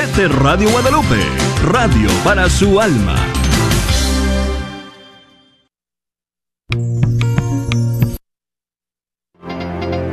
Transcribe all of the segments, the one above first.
Radio Guadalupe, radio para su alma.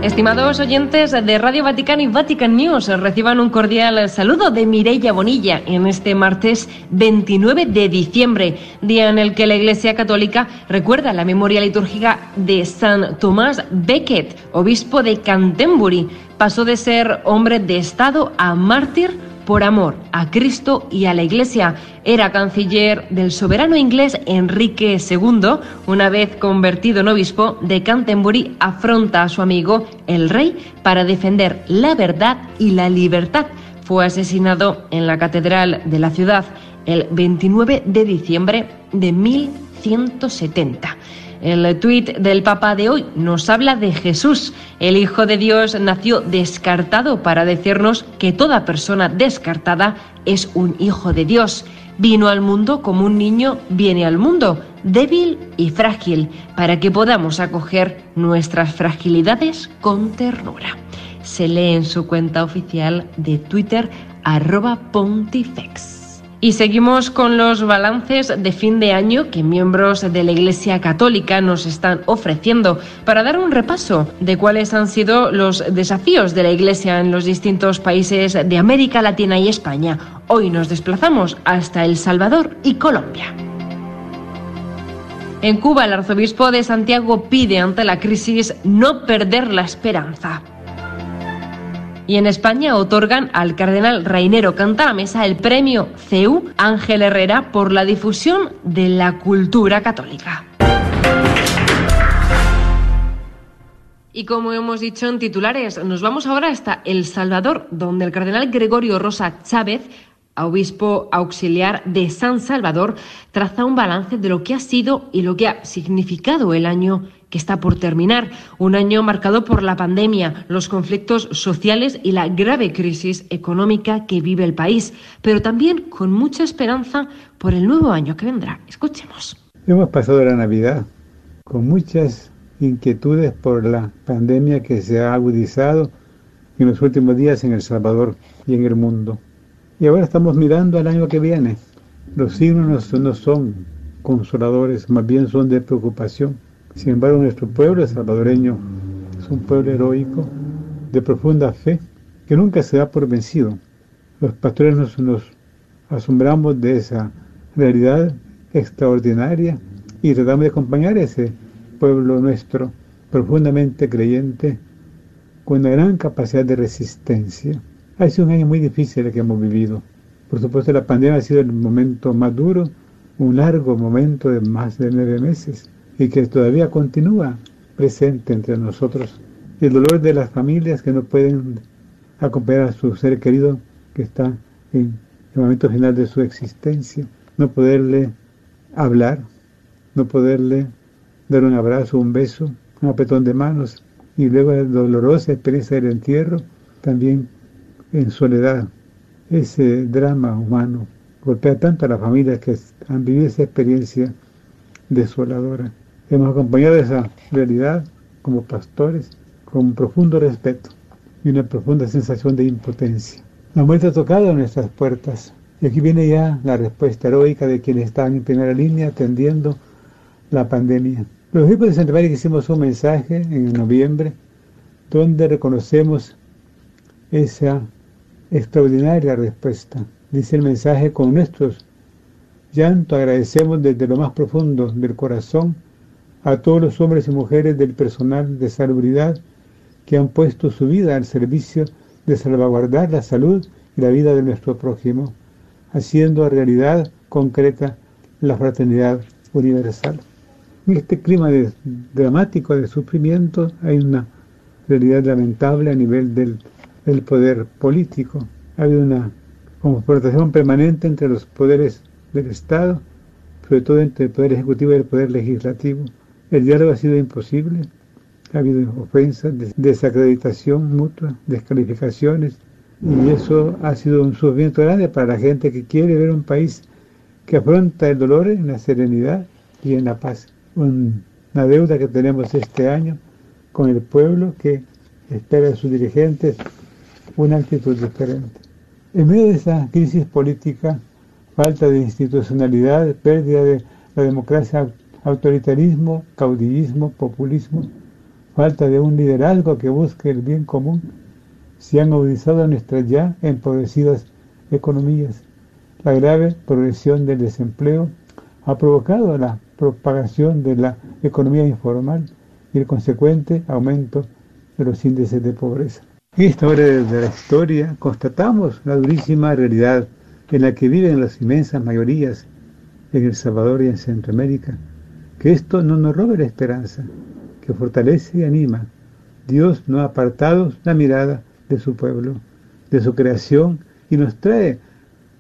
Estimados oyentes de Radio Vaticano y Vatican News, reciban un cordial saludo de Mireia Bonilla en este martes 29 de diciembre, día en el que la Iglesia Católica recuerda la memoria litúrgica de San Tomás Becket, obispo de Canterbury. Pasó de ser hombre de Estado a mártir por amor a Cristo y a la Iglesia. Era canciller del soberano inglés Enrique II. Una vez convertido en obispo de Canterbury, afronta a su amigo el rey para defender la verdad y la libertad. Fue asesinado en la catedral de la ciudad el 29 de diciembre de 1170. El tuit del Papa de hoy nos habla de Jesús. El Hijo de Dios nació descartado para decirnos que toda persona descartada es un hijo de Dios. Vino al mundo como un niño viene al mundo, débil y frágil, para que podamos acoger nuestras fragilidades con ternura. Se lee en su cuenta oficial de Twitter arroba pontifex. Y seguimos con los balances de fin de año que miembros de la Iglesia Católica nos están ofreciendo para dar un repaso de cuáles han sido los desafíos de la Iglesia en los distintos países de América Latina y España. Hoy nos desplazamos hasta El Salvador y Colombia. En Cuba, el arzobispo de Santiago pide ante la crisis no perder la esperanza. Y en España otorgan al cardenal Reinero Cantalamesa el premio CEU Ángel Herrera por la difusión de la cultura católica. Y como hemos dicho en titulares, nos vamos ahora hasta El Salvador, donde el cardenal Gregorio Rosa Chávez, obispo auxiliar de San Salvador, traza un balance de lo que ha sido y lo que ha significado el año que está por terminar, un año marcado por la pandemia, los conflictos sociales y la grave crisis económica que vive el país, pero también con mucha esperanza por el nuevo año que vendrá. Escuchemos. Hemos pasado la Navidad con muchas inquietudes por la pandemia que se ha agudizado en los últimos días en El Salvador y en el mundo. Y ahora estamos mirando al año que viene. Los signos no son consoladores, más bien son de preocupación. Sin embargo, nuestro pueblo salvadoreño es un pueblo heroico, de profunda fe, que nunca se da por vencido. Los pastores nos, nos asombramos de esa realidad extraordinaria y tratamos de acompañar a ese pueblo nuestro profundamente creyente con una gran capacidad de resistencia. Ha sido un año muy difícil el que hemos vivido. Por supuesto, la pandemia ha sido el momento más duro, un largo momento de más de nueve meses y que todavía continúa presente entre nosotros. El dolor de las familias que no pueden acompañar a su ser querido que está en el momento final de su existencia, no poderle hablar, no poderle dar un abrazo, un beso, un apretón de manos, y luego la dolorosa experiencia del entierro, también en soledad. Ese drama humano golpea tanto a las familias que han vivido esa experiencia desoladora. Hemos acompañado esa realidad como pastores con profundo respeto y una profunda sensación de impotencia. La muerte ha tocado nuestras puertas y aquí viene ya la respuesta heroica de quienes estaban en primera línea atendiendo la pandemia. Los equipos de Santa María hicimos un mensaje en noviembre donde reconocemos esa extraordinaria respuesta. Dice el mensaje, con nuestros llanto agradecemos desde lo más profundo del corazón a todos los hombres y mujeres del personal de salubridad que han puesto su vida al servicio de salvaguardar la salud y la vida de nuestro prójimo, haciendo realidad concreta la fraternidad universal. En este clima dramático de sufrimiento hay una realidad lamentable a nivel del, poder político. Ha habido una confrontación permanente entre los poderes del Estado, sobre todo entre el poder ejecutivo y el poder legislativo el diálogo ha sido imposible, ha habido ofensas, desacreditación mutua, descalificaciones, y eso ha sido un sufrimiento grande para la gente que quiere ver un país que afronta el dolor en la serenidad y en la paz. Una deuda que tenemos este año con el pueblo que espera de sus dirigentes una actitud diferente. En medio de esta crisis política, falta de institucionalidad, pérdida de la democracia, autoritarismo, caudillismo, populismo, falta de un liderazgo que busque el bien común, se han agudizado nuestras ya empobrecidas economías. La grave progresión del desempleo ha provocado la propagación de la economía informal y el consecuente aumento de los índices de pobreza. En esta hora de la historia constatamos la durísima realidad en la que viven las inmensas mayorías en El Salvador y en Centroamérica, que esto no nos robe la esperanza, que fortalece y anima. Dios no ha apartado la mirada de su pueblo, de su creación, y nos trae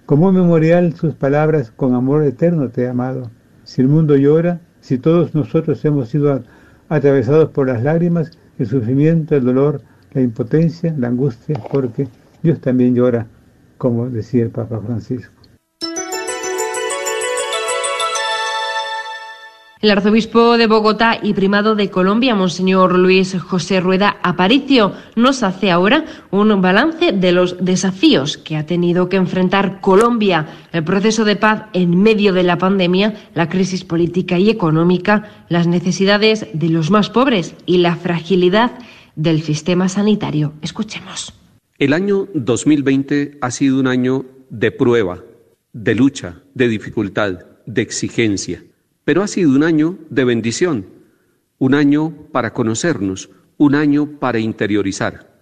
como memorial sus palabras, con amor eterno te he amado. Si el mundo llora, si todos nosotros hemos sido atravesados por las lágrimas, el sufrimiento, el dolor, la impotencia, la angustia, porque Dios también llora, como decía el Papa Francisco. El arzobispo de Bogotá y primado de Colombia, Monseñor Luis José Rueda Aparicio, nos hace ahora un balance de los desafíos que ha tenido que enfrentar Colombia, el proceso de paz en medio de la pandemia, la crisis política y económica, las necesidades de los más pobres y la fragilidad del sistema sanitario. Escuchemos. El año 2020 ha sido un año de prueba, de lucha, de dificultad, de exigencia pero ha sido un año de bendición, un año para conocernos, un año para interiorizar.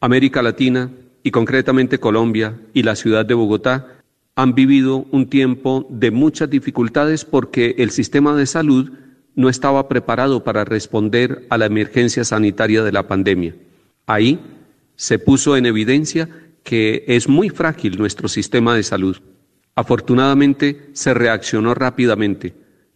América Latina y concretamente Colombia y la ciudad de Bogotá han vivido un tiempo de muchas dificultades porque el sistema de salud no estaba preparado para responder a la emergencia sanitaria de la pandemia. Ahí se puso en evidencia que es muy frágil nuestro sistema de salud. Afortunadamente se reaccionó rápidamente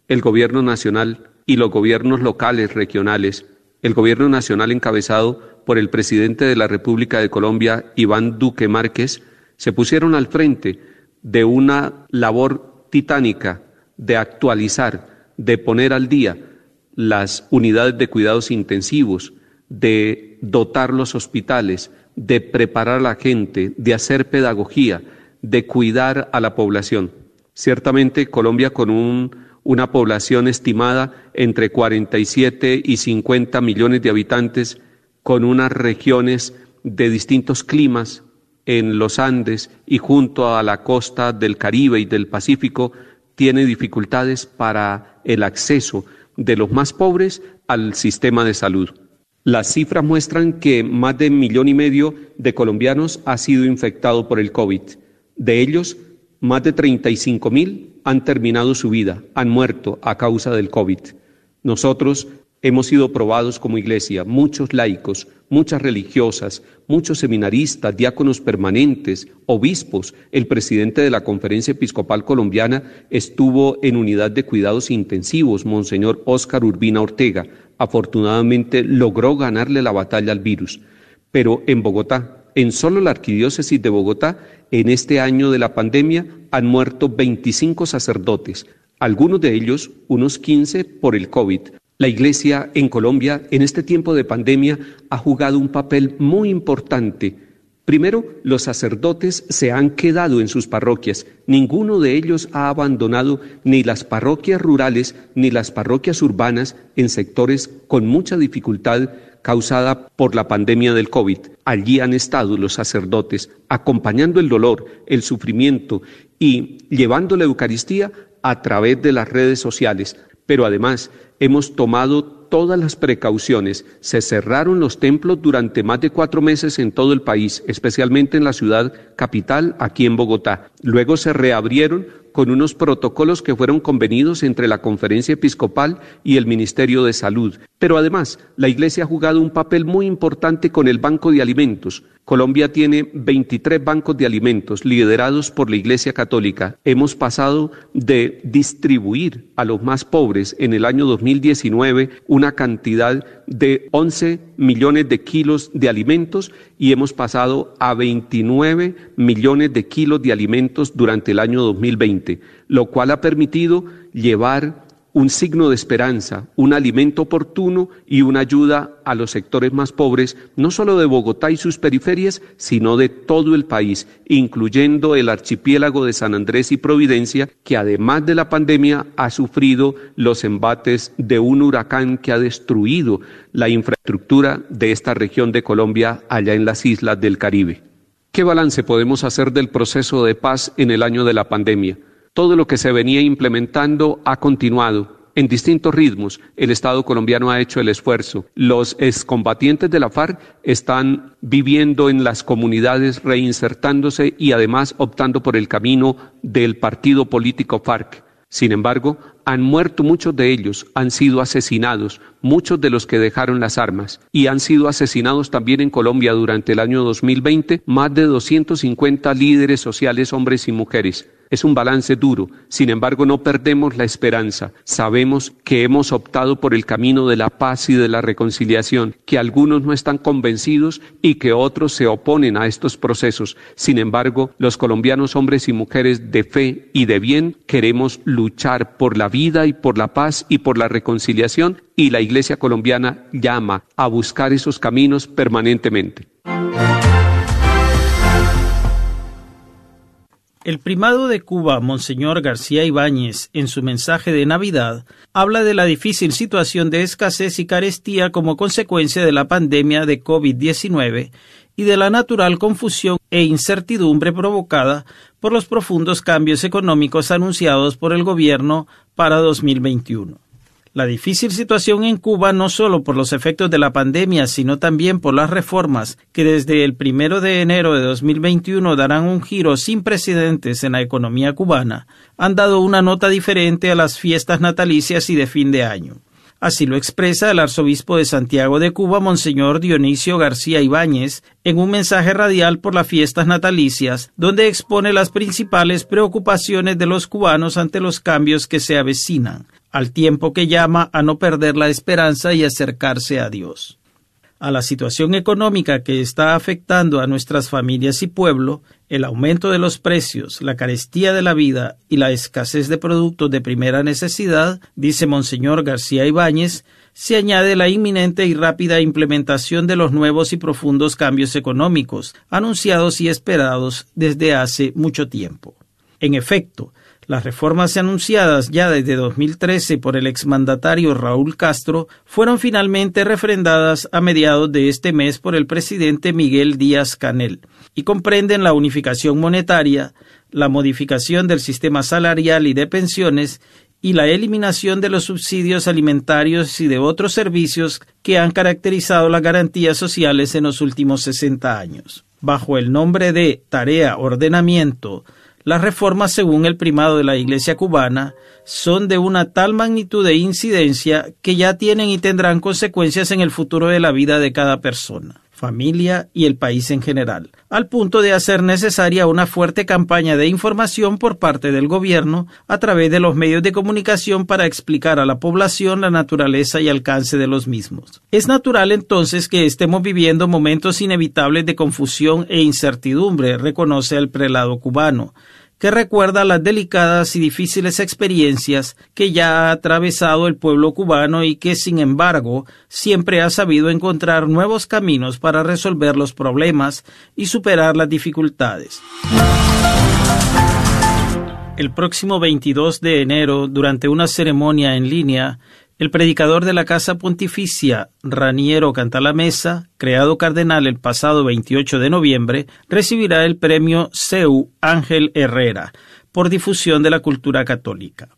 el gobierno nacional y los gobiernos locales, regionales, el gobierno nacional encabezado por el presidente de la República de Colombia, Iván Duque Márquez, se pusieron al frente de una labor titánica de actualizar, de poner al día las unidades de cuidados intensivos, de dotar los hospitales, de preparar a la gente, de hacer pedagogía, de cuidar a la población. Ciertamente Colombia con un una población estimada entre 47 y 50 millones de habitantes, con unas regiones de distintos climas en los Andes y junto a la costa del Caribe y del Pacífico, tiene dificultades para el acceso de los más pobres al sistema de salud. Las cifras muestran que más de un millón y medio de colombianos ha sido infectado por el COVID. De ellos, más de 35 mil han terminado su vida, han muerto a causa del COVID. Nosotros hemos sido probados como iglesia, muchos laicos, muchas religiosas, muchos seminaristas, diáconos permanentes, obispos. El presidente de la Conferencia Episcopal Colombiana estuvo en unidad de cuidados intensivos, Monseñor Óscar Urbina Ortega. Afortunadamente logró ganarle la batalla al virus. Pero en Bogotá, en solo la arquidiócesis de Bogotá, en este año de la pandemia han muerto 25 sacerdotes, algunos de ellos, unos 15, por el COVID. La Iglesia en Colombia en este tiempo de pandemia ha jugado un papel muy importante. Primero, los sacerdotes se han quedado en sus parroquias. Ninguno de ellos ha abandonado ni las parroquias rurales ni las parroquias urbanas en sectores con mucha dificultad causada por la pandemia del COVID. Allí han estado los sacerdotes acompañando el dolor, el sufrimiento y llevando la Eucaristía a través de las redes sociales. Pero además hemos tomado todas las precauciones. Se cerraron los templos durante más de cuatro meses en todo el país, especialmente en la ciudad capital, aquí en Bogotá. Luego se reabrieron con unos protocolos que fueron convenidos entre la Conferencia Episcopal y el Ministerio de Salud. Pero además, la Iglesia ha jugado un papel muy importante con el Banco de Alimentos. Colombia tiene 23 bancos de alimentos liderados por la Iglesia Católica. Hemos pasado de distribuir a los más pobres en el año 2019 una cantidad de 11 millones de kilos de alimentos y hemos pasado a 29 millones de kilos de alimentos durante el año 2020, lo cual ha permitido llevar un signo de esperanza, un alimento oportuno y una ayuda a los sectores más pobres, no solo de Bogotá y sus periferias, sino de todo el país, incluyendo el archipiélago de San Andrés y Providencia, que además de la pandemia ha sufrido los embates de un huracán que ha destruido la infraestructura de esta región de Colombia allá en las islas del Caribe. ¿Qué balance podemos hacer del proceso de paz en el año de la pandemia? Todo lo que se venía implementando ha continuado. En distintos ritmos, el Estado colombiano ha hecho el esfuerzo. Los excombatientes de la FARC están viviendo en las comunidades, reinsertándose y además optando por el camino del partido político FARC. Sin embargo, han muerto muchos de ellos, han sido asesinados, muchos de los que dejaron las armas, y han sido asesinados también en Colombia durante el año 2020 más de 250 líderes sociales, hombres y mujeres. Es un balance duro, sin embargo no perdemos la esperanza. Sabemos que hemos optado por el camino de la paz y de la reconciliación, que algunos no están convencidos y que otros se oponen a estos procesos. Sin embargo, los colombianos hombres y mujeres de fe y de bien queremos luchar por la vida y por la paz y por la reconciliación y la Iglesia colombiana llama a buscar esos caminos permanentemente. El primado de Cuba, Monseñor García Ibáñez, en su mensaje de Navidad, habla de la difícil situación de escasez y carestía como consecuencia de la pandemia de COVID-19 y de la natural confusión e incertidumbre provocada por los profundos cambios económicos anunciados por el gobierno para 2021. La difícil situación en Cuba no solo por los efectos de la pandemia, sino también por las reformas que desde el primero de enero de 2021 darán un giro sin precedentes en la economía cubana, han dado una nota diferente a las fiestas natalicias y de fin de año. Así lo expresa el arzobispo de Santiago de Cuba, Monseñor Dionisio García Ibáñez, en un mensaje radial por las fiestas natalicias, donde expone las principales preocupaciones de los cubanos ante los cambios que se avecinan, al tiempo que llama a no perder la esperanza y acercarse a Dios. A la situación económica que está afectando a nuestras familias y pueblo, el aumento de los precios, la carestía de la vida y la escasez de productos de primera necesidad, dice Monseñor García Ibáñez, se añade la inminente y rápida implementación de los nuevos y profundos cambios económicos, anunciados y esperados desde hace mucho tiempo. En efecto, las reformas anunciadas ya desde 2013 por el exmandatario Raúl Castro fueron finalmente refrendadas a mediados de este mes por el presidente Miguel Díaz Canel y comprenden la unificación monetaria, la modificación del sistema salarial y de pensiones y la eliminación de los subsidios alimentarios y de otros servicios que han caracterizado las garantías sociales en los últimos 60 años. Bajo el nombre de Tarea Ordenamiento, las reformas, según el primado de la Iglesia cubana, son de una tal magnitud de incidencia que ya tienen y tendrán consecuencias en el futuro de la vida de cada persona, familia y el país en general, al punto de hacer necesaria una fuerte campaña de información por parte del gobierno a través de los medios de comunicación para explicar a la población la naturaleza y alcance de los mismos. Es natural entonces que estemos viviendo momentos inevitables de confusión e incertidumbre, reconoce el prelado cubano que recuerda las delicadas y difíciles experiencias que ya ha atravesado el pueblo cubano y que, sin embargo, siempre ha sabido encontrar nuevos caminos para resolver los problemas y superar las dificultades. El próximo 22 de enero, durante una ceremonia en línea, el predicador de la Casa Pontificia, Raniero Cantalamesa, creado cardenal el pasado 28 de noviembre, recibirá el premio CEU Ángel Herrera por difusión de la cultura católica.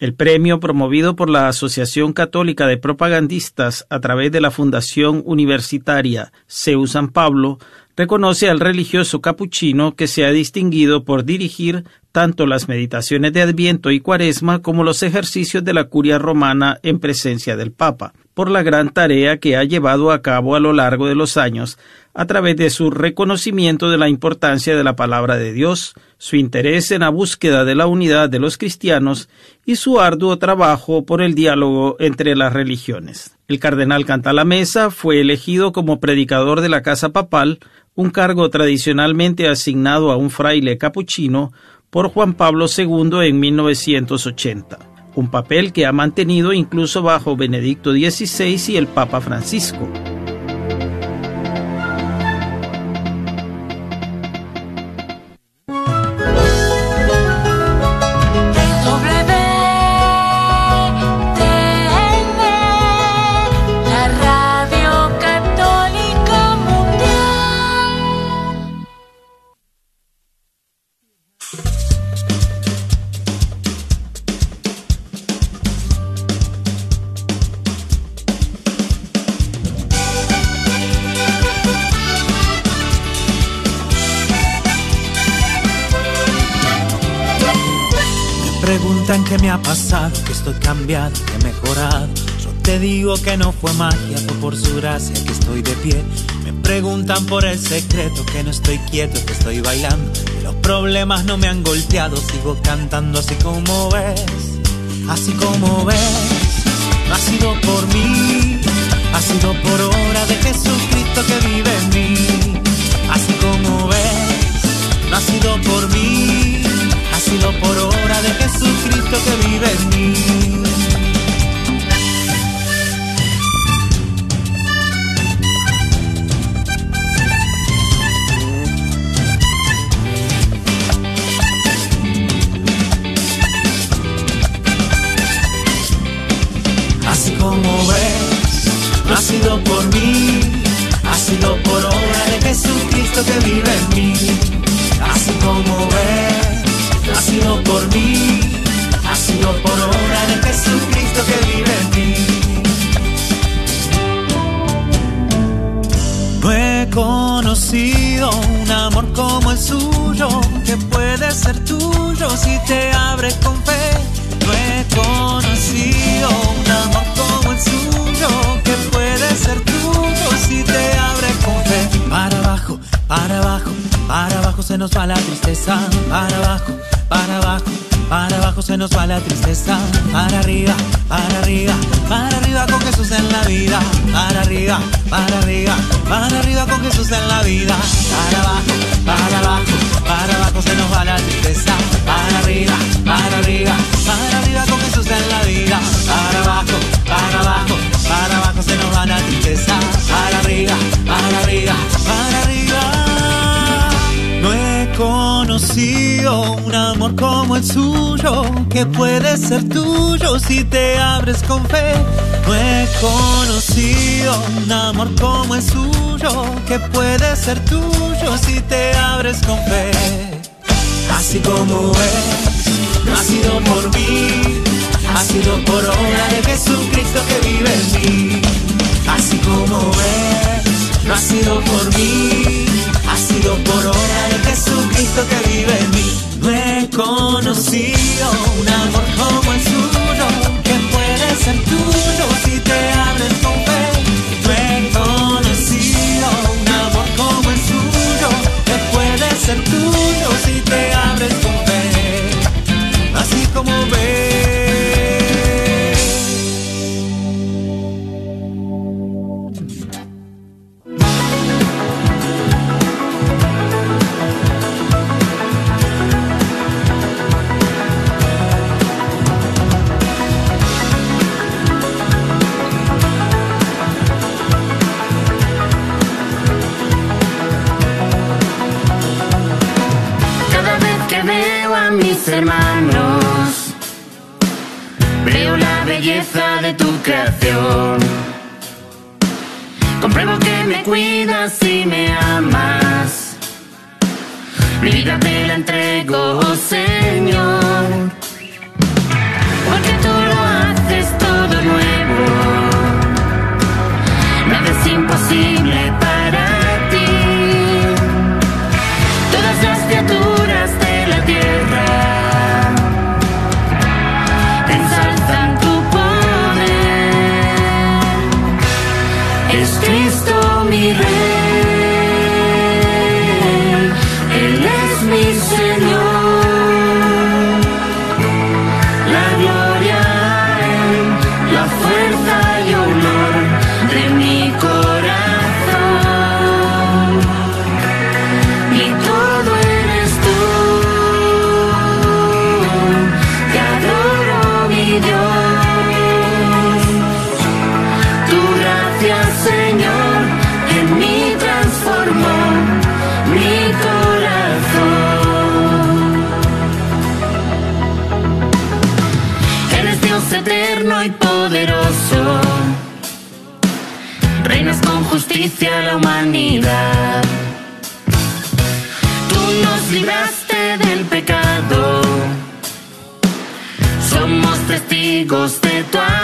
El premio, promovido por la Asociación Católica de Propagandistas a través de la Fundación Universitaria CEU San Pablo, reconoce al religioso capuchino que se ha distinguido por dirigir tanto las meditaciones de Adviento y Cuaresma como los ejercicios de la curia romana en presencia del Papa, por la gran tarea que ha llevado a cabo a lo largo de los años a través de su reconocimiento de la importancia de la palabra de Dios, su interés en la búsqueda de la unidad de los cristianos y su arduo trabajo por el diálogo entre las religiones. El cardenal Cantalamesa fue elegido como predicador de la Casa Papal, un cargo tradicionalmente asignado a un fraile capuchino por Juan Pablo II en 1980. un papel que ha mantenido incluso bajo Benedicto XVI y el Papa Francisco. Digo que no fue magia, fue por su gracia que estoy de pie. Me preguntan por el secreto, que no estoy quieto, que estoy bailando. los problemas no me han golpeado, sigo cantando así como ves, así como ves. No ha sido por mí, ha sido por obra de Jesucristo que vive en mí. Así como ves, no ha sido por mí sido por obra de Jesucristo que vive en mí. Sido por mí, ha sido por obra de Jesucristo que vive en mí. Así como ves ha sido por mí, ha sido por obra de Jesucristo que vive en mí. No he conocido un amor como el suyo, que puede ser tuyo si te abres con fe. No he conocido un amor se nos va la tristeza, para abajo para abajo, para abajo se nos va la tristeza, para arriba, para arriba, para arriba con Jesús en la vida, para arriba, para arriba, para arriba con Jesús en la vida, para abajo, para abajo, para abajo se nos va la tristeza, para arriba, para arriba, para arriba con Jesús en la vida, para abajo, para abajo, para abajo se nos va la tristeza, para arriba, para arriba, para arriba conocido un amor como el suyo, que puede ser tuyo si te abres con fe. No he conocido un amor como el suyo, que puede ser tuyo si te abres con fe. Así como es, no ha sido por mí, ha sido por obra de Jesucristo que vive en mí. Así como es, no ha sido por mí ha sido por obra de Jesucristo que vive en mí. No he conocido un amor como el suyo, que puede ser tuyo si te abres hermanos. Veo la belleza de tu creación. Compruebo que me cuidas y me amas. Mi vida te la entrego, oh Señor. Porque tú lo haces todo nuevo. Nada es imposible testigos de tu amor.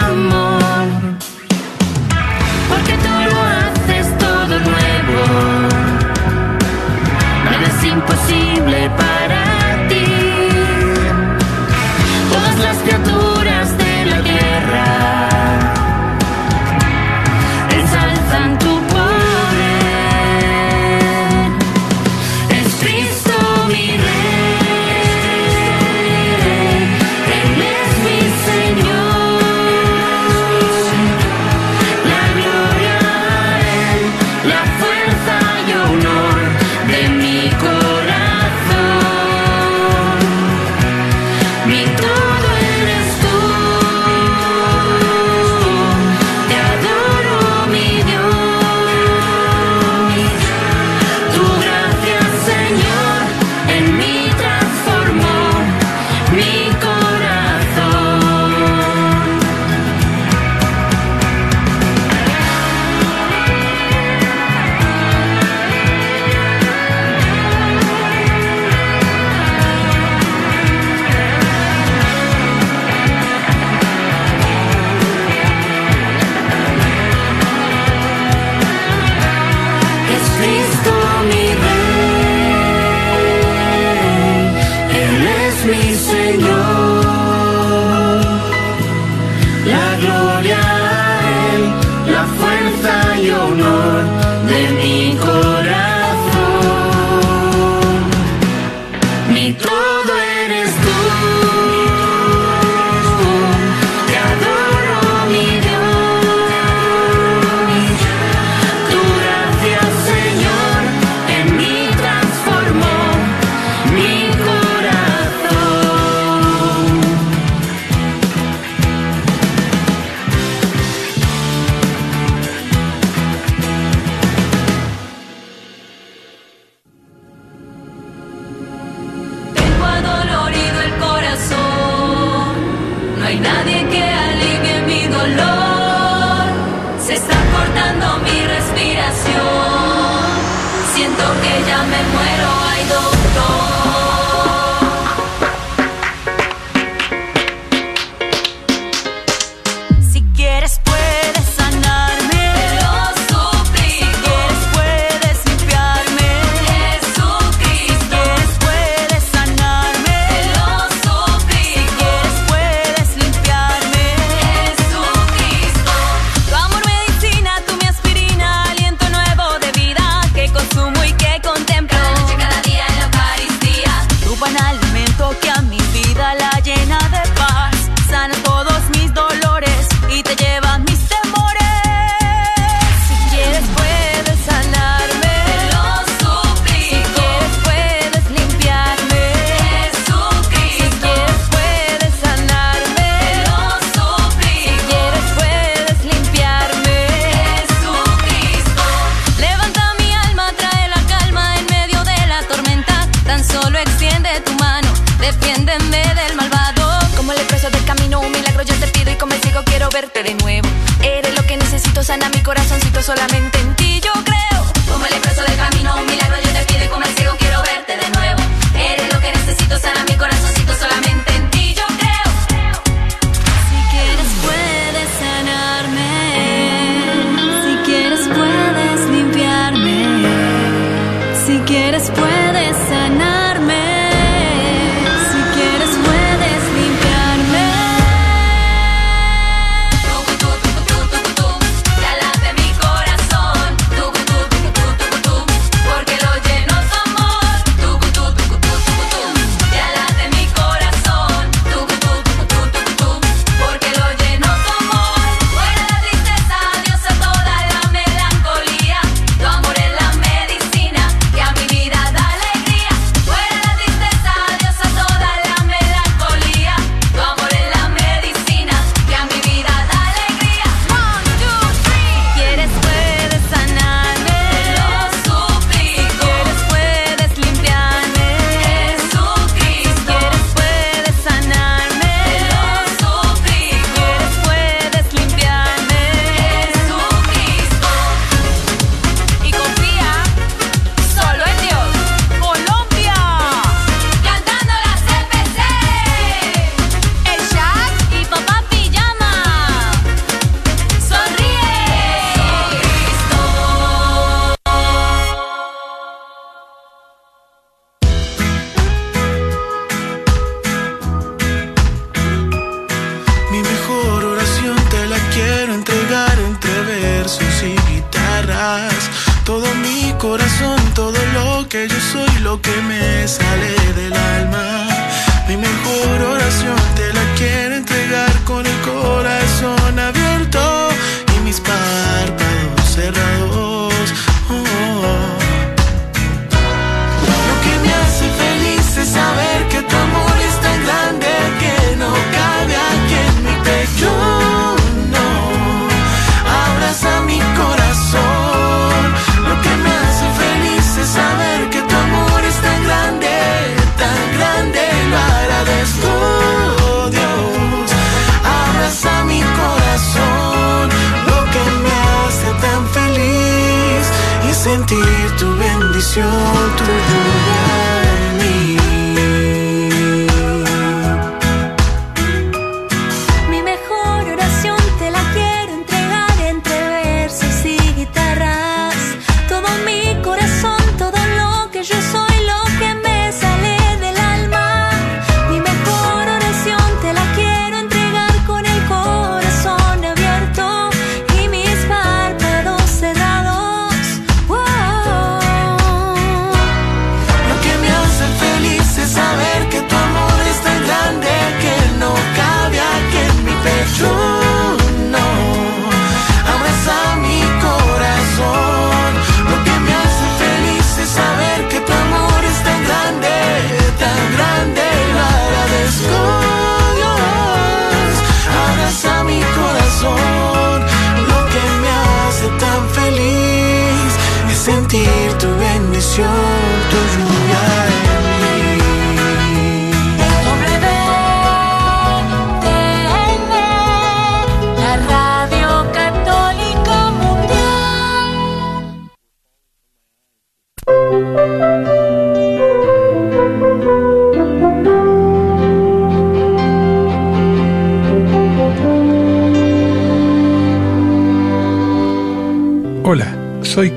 Bendición,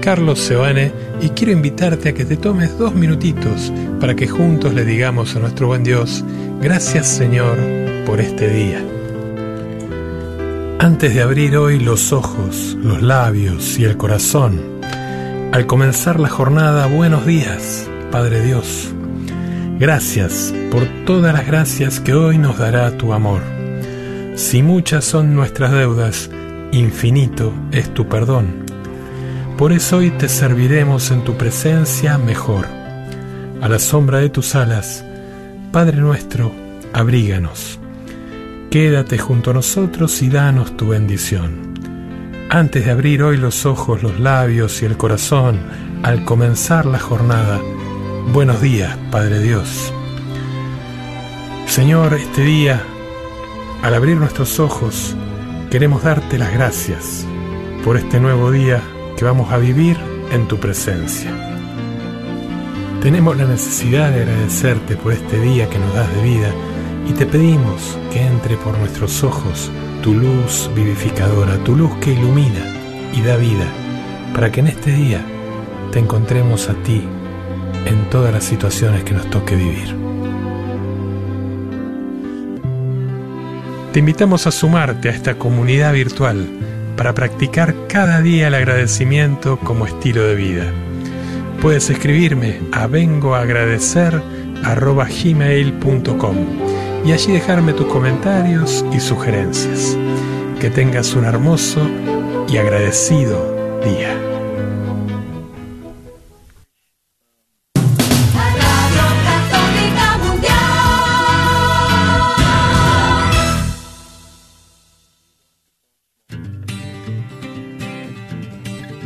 Carlos Sebane y quiero invitarte a que te tomes dos minutitos para que juntos le digamos a nuestro buen Dios, gracias Señor por este día. Antes de abrir hoy los ojos, los labios y el corazón, al comenzar la jornada, buenos días, Padre Dios. Gracias por todas las gracias que hoy nos dará tu amor. Si muchas son nuestras deudas, infinito es tu perdón. Por eso hoy te serviremos en tu presencia mejor. A la sombra de tus alas, Padre nuestro, abríganos. Quédate junto a nosotros y danos tu bendición. Antes de abrir hoy los ojos, los labios y el corazón, al comenzar la jornada, buenos días, Padre Dios. Señor, este día, al abrir nuestros ojos, queremos darte las gracias por este nuevo día que vamos a vivir en tu presencia. Tenemos la necesidad de agradecerte por este día que nos das de vida y te pedimos que entre por nuestros ojos tu luz vivificadora, tu luz que ilumina y da vida, para que en este día te encontremos a ti en todas las situaciones que nos toque vivir. Te invitamos a sumarte a esta comunidad virtual para practicar cada día el agradecimiento como estilo de vida. Puedes escribirme a vengoagradecer.gmail.com y allí dejarme tus comentarios y sugerencias. Que tengas un hermoso y agradecido día.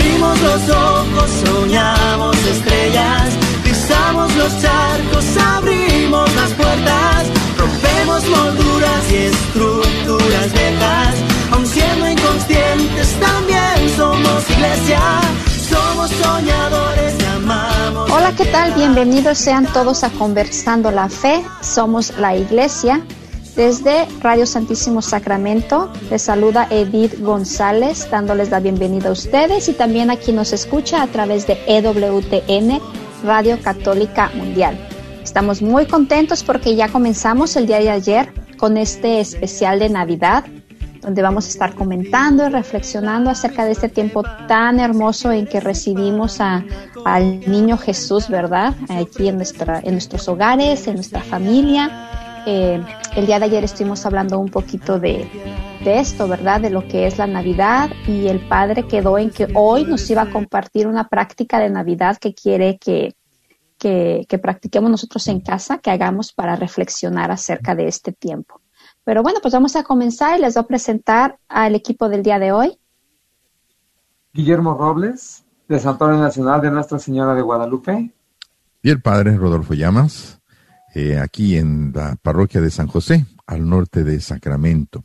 Abrimos los ojos, soñamos estrellas, pisamos los charcos, abrimos las puertas, rompemos molduras y estructuras viejas, aun siendo inconscientes también somos iglesia, somos soñadores y amamos. Hola, ¿qué tal? tal? Bienvenidos sean todos a Conversando la Fe. Somos la iglesia. Desde Radio Santísimo Sacramento les saluda Edith González dándoles la bienvenida a ustedes y también a quien nos escucha a través de EWTN, Radio Católica Mundial. Estamos muy contentos porque ya comenzamos el día de ayer con este especial de Navidad donde vamos a estar comentando y reflexionando acerca de este tiempo tan hermoso en que recibimos a, al niño Jesús, ¿verdad? Aquí en, nuestra, en nuestros hogares, en nuestra familia. Eh, el día de ayer estuvimos hablando un poquito de, de esto, ¿verdad? De lo que es la Navidad y el Padre quedó en que hoy nos iba a compartir una práctica de Navidad que quiere que, que, que practiquemos nosotros en casa, que hagamos para reflexionar acerca de este tiempo. Pero bueno, pues vamos a comenzar y les voy a presentar al equipo del día de hoy. Guillermo Robles, de Santuario Nacional de Nuestra Señora de Guadalupe. Y el padre Rodolfo Llamas, eh, aquí en la parroquia de San José, al norte de Sacramento.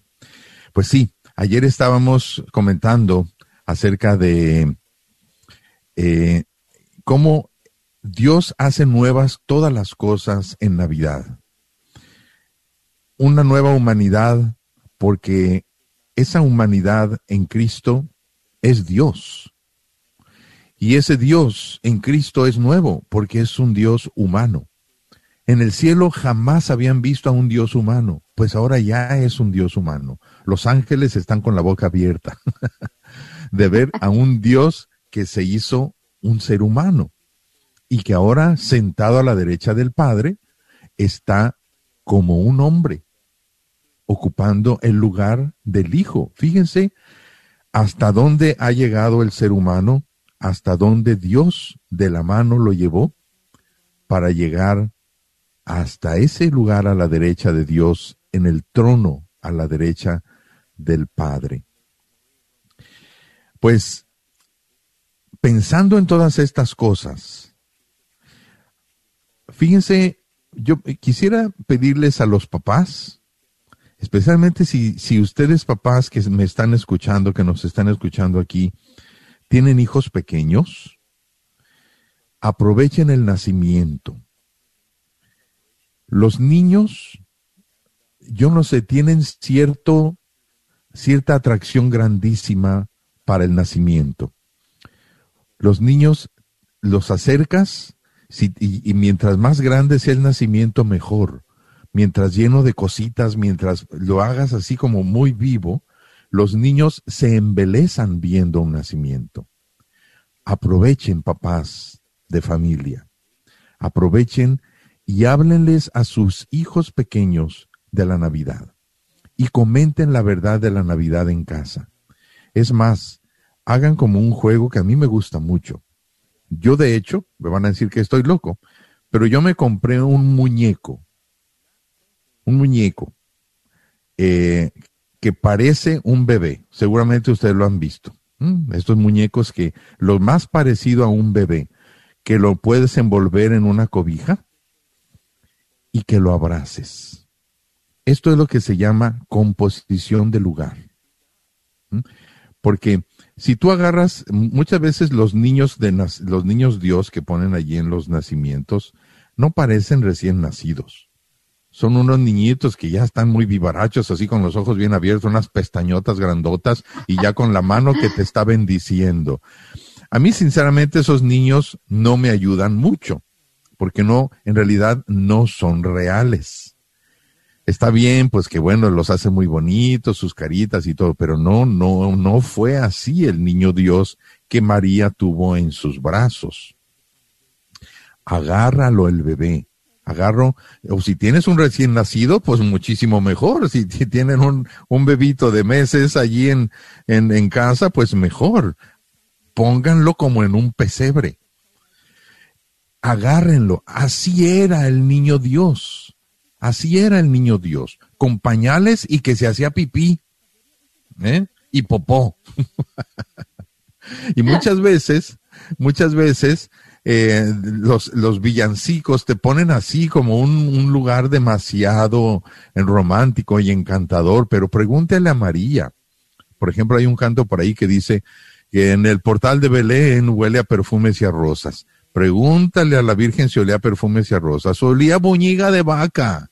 Pues sí, ayer estábamos comentando acerca de eh, cómo Dios hace nuevas todas las cosas en Navidad una nueva humanidad porque esa humanidad en Cristo es Dios. Y ese Dios en Cristo es nuevo porque es un Dios humano. En el cielo jamás habían visto a un Dios humano, pues ahora ya es un Dios humano. Los ángeles están con la boca abierta de ver a un Dios que se hizo un ser humano y que ahora sentado a la derecha del Padre está como un hombre ocupando el lugar del Hijo. Fíjense hasta dónde ha llegado el ser humano, hasta dónde Dios de la mano lo llevó para llegar hasta ese lugar a la derecha de Dios, en el trono a la derecha del Padre. Pues, pensando en todas estas cosas, fíjense, yo quisiera pedirles a los papás, especialmente si, si ustedes papás que me están escuchando, que nos están escuchando aquí, tienen hijos pequeños, aprovechen el nacimiento. Los niños, yo no sé, tienen cierto, cierta atracción grandísima para el nacimiento. Los niños los acercas y mientras más grande sea el nacimiento, mejor mientras lleno de cositas, mientras lo hagas así como muy vivo, los niños se embelezan viendo un nacimiento. Aprovechen, papás de familia. Aprovechen y háblenles a sus hijos pequeños de la Navidad. Y comenten la verdad de la Navidad en casa. Es más, hagan como un juego que a mí me gusta mucho. Yo de hecho, me van a decir que estoy loco, pero yo me compré un muñeco un muñeco eh, que parece un bebé. Seguramente ustedes lo han visto. Estos muñecos que lo más parecido a un bebé, que lo puedes envolver en una cobija y que lo abraces. Esto es lo que se llama composición de lugar. Porque si tú agarras, muchas veces los niños de los niños Dios que ponen allí en los nacimientos no parecen recién nacidos son unos niñitos que ya están muy vivarachos, así con los ojos bien abiertos, unas pestañotas grandotas y ya con la mano que te está bendiciendo. A mí, sinceramente, esos niños no me ayudan mucho, porque no, en realidad no son reales. Está bien, pues que bueno, los hace muy bonitos, sus caritas y todo, pero no, no, no fue así el niño Dios que María tuvo en sus brazos. Agárralo el bebé, agarro, o si tienes un recién nacido, pues muchísimo mejor. Si, tienen un, un, bebito de meses allí en, en, en casa, pues mejor. Pónganlo como en un pesebre. Agárrenlo. Así era el niño Dios. Así era el niño Dios. Con pañales y que se hacía pipí. ¿eh? Y popó. y muchas veces, muchas veces, eh, los, los villancicos te ponen así como un, un lugar demasiado romántico y encantador, pero pregúntale a María. Por ejemplo, hay un canto por ahí que dice que en el portal de Belén huele a perfumes y a rosas. Pregúntale a la Virgen si olía perfumes y a rosas. Olía boñiga de vaca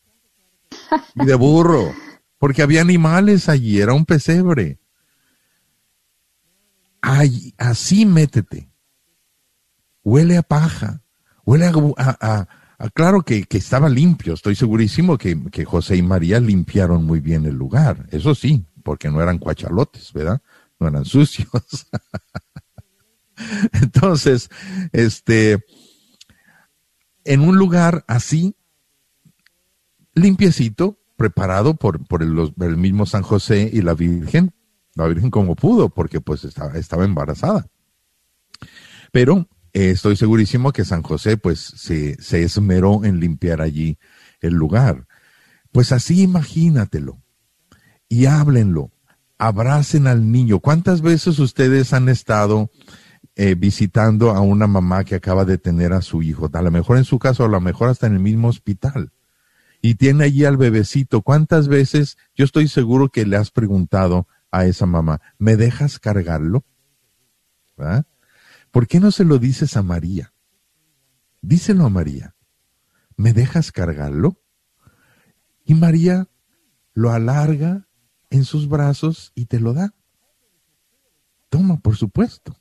y de burro, porque había animales allí, era un pesebre. Ay, así métete. Huele a paja, huele a... claro que, que estaba limpio, estoy segurísimo que, que José y María limpiaron muy bien el lugar, eso sí, porque no eran cuachalotes, ¿verdad? No eran sucios. Entonces, este, en un lugar así, limpiecito, preparado por, por el, mismo San José y la Virgen, la Virgen como pudo, porque pues estaba, estaba embarazada. Pero eh, estoy segurísimo que San José pues se, se esmeró en limpiar allí el lugar. Pues así imagínatelo y háblenlo, abracen al niño. ¿Cuántas veces ustedes han estado eh, visitando a una mamá que acaba de tener a su hijo? A lo mejor en su caso, a lo mejor hasta en el mismo hospital. Y tiene allí al bebecito. ¿Cuántas veces yo estoy seguro que le has preguntado a esa mamá, ¿me dejas cargarlo? ¿Por qué no se lo dices a María? Díselo a María. ¿Me dejas cargarlo? Y María lo alarga en sus brazos y te lo da. Toma, por supuesto.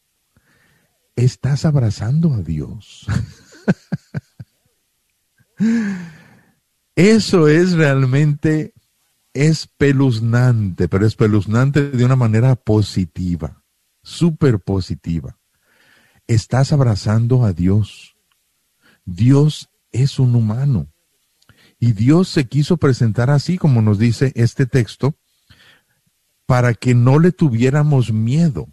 Estás abrazando a Dios. Eso es realmente espeluznante, pero espeluznante de una manera positiva, súper positiva. Estás abrazando a Dios. Dios es un humano. Y Dios se quiso presentar así, como nos dice este texto, para que no le tuviéramos miedo.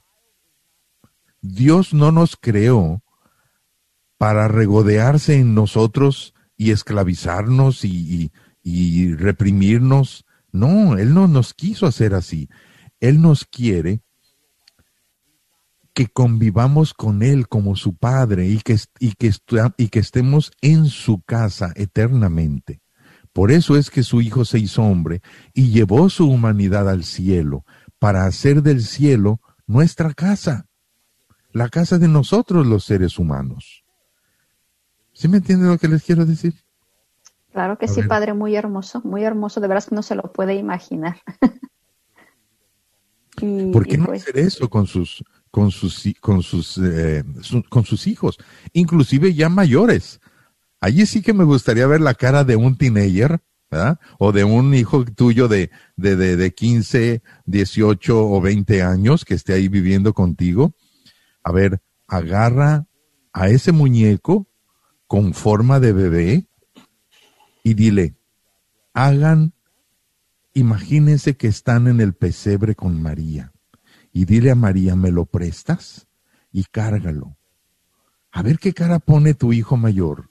Dios no nos creó para regodearse en nosotros y esclavizarnos y, reprimirnos. No, Él no nos quiso hacer así. Él nos quiere que convivamos con Él como su Padre y que, y que estemos en su casa eternamente. Por eso es que su Hijo se hizo hombre y llevó su humanidad al cielo para hacer del cielo nuestra casa, la casa de nosotros los seres humanos. ¿Sí me entiende lo que les quiero decir? Claro que A sí, ver. padre, muy hermoso, muy hermoso, de veras que no se lo puede imaginar. y, ¿Por qué no pues, hacer eso con sus, con sus, con sus, eh, su- con sus hijos, inclusive ya mayores? Allí sí que me gustaría ver la cara de un teenager, ¿verdad? O de un hijo tuyo de, de, de, de 15, 18 o 20 años que esté ahí viviendo contigo. A ver, agarra a ese muñeco con forma de bebé y dile, hagan, imagínense que están en el pesebre con María y dile a María, ¿me lo prestas? Y cárgalo. A ver qué cara pone tu hijo mayor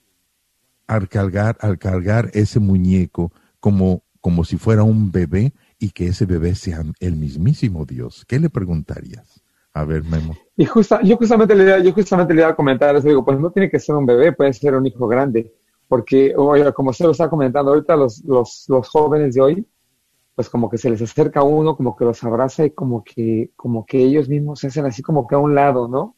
al cargar, al cargar ese muñeco como, como si fuera un bebé y que ese bebé sea el mismísimo Dios. ¿Qué le preguntarías? A ver, Memo. Y justa, yo justamente le iba- yo justamente le iba a comentar eso, digo, pues no tiene que ser un bebé, puede ser un hijo grande, porque, oye, como usted lo está comentando ahorita, los, los, los jóvenes de hoy, pues como que se les acerca a uno, como que los abraza y como que, como que ellos mismos se hacen así como que a un lado, ¿no?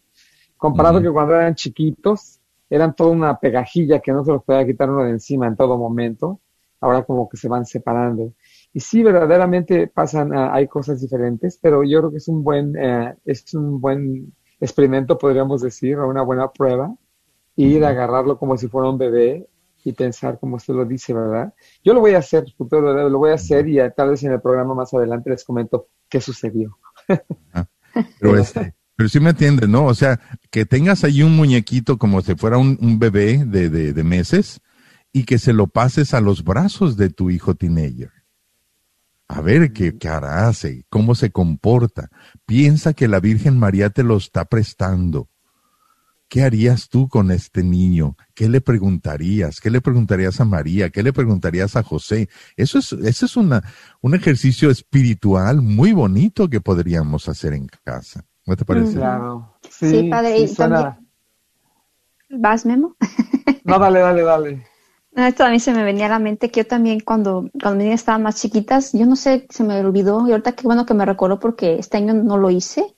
Comparado que cuando eran chiquitos, eran toda una pegajilla que no se los podía quitar uno de encima en todo momento, ahora como que se van separando. Y sí, verdaderamente pasan, ah, hay cosas diferentes, pero yo creo que es un buen, eh, es un buen experimento, podríamos decir, o una buena prueba, ir a agarrarlo como si fuera un bebé y pensar como usted lo dice, ¿verdad? Yo lo voy a hacer, futuro, lo voy a hacer y eh, tal vez en el programa más adelante les comento qué sucedió. Pero, este, pero sí me entiendes, ¿no? O sea, que tengas ahí un muñequito como si fuera un, un bebé de, de, de meses y que se lo pases a los brazos de tu hijo teenager. A ver qué cara hace, cómo se comporta. Piensa que la Virgen María te lo está prestando. ¿Qué harías tú con este niño? ¿Qué le preguntarías? ¿Qué le preguntarías a María? ¿Qué le preguntarías a José? Eso es, eso es una, un ejercicio espiritual muy bonito que podríamos hacer en casa. ¿No te parece? Claro. Sí, padre, suena- ¿vas, Memo? No, dale, dale, dale. No, esto a mí se me venía a la mente que yo también cuando, cuando mis niñas estaban más chiquitas, yo no sé, se me olvidó y ahorita qué bueno que me recordó porque este año no lo hice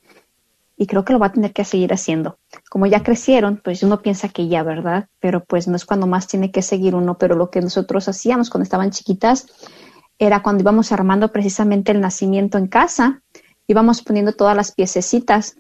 y creo que lo va a tener que seguir haciendo. Como ya crecieron, pues uno piensa que ya, ¿verdad? Pero pues no es cuando más tiene que seguir uno, pero lo que nosotros hacíamos cuando estaban chiquitas era cuando íbamos armando precisamente el nacimiento en casa, íbamos poniendo todas las piececitas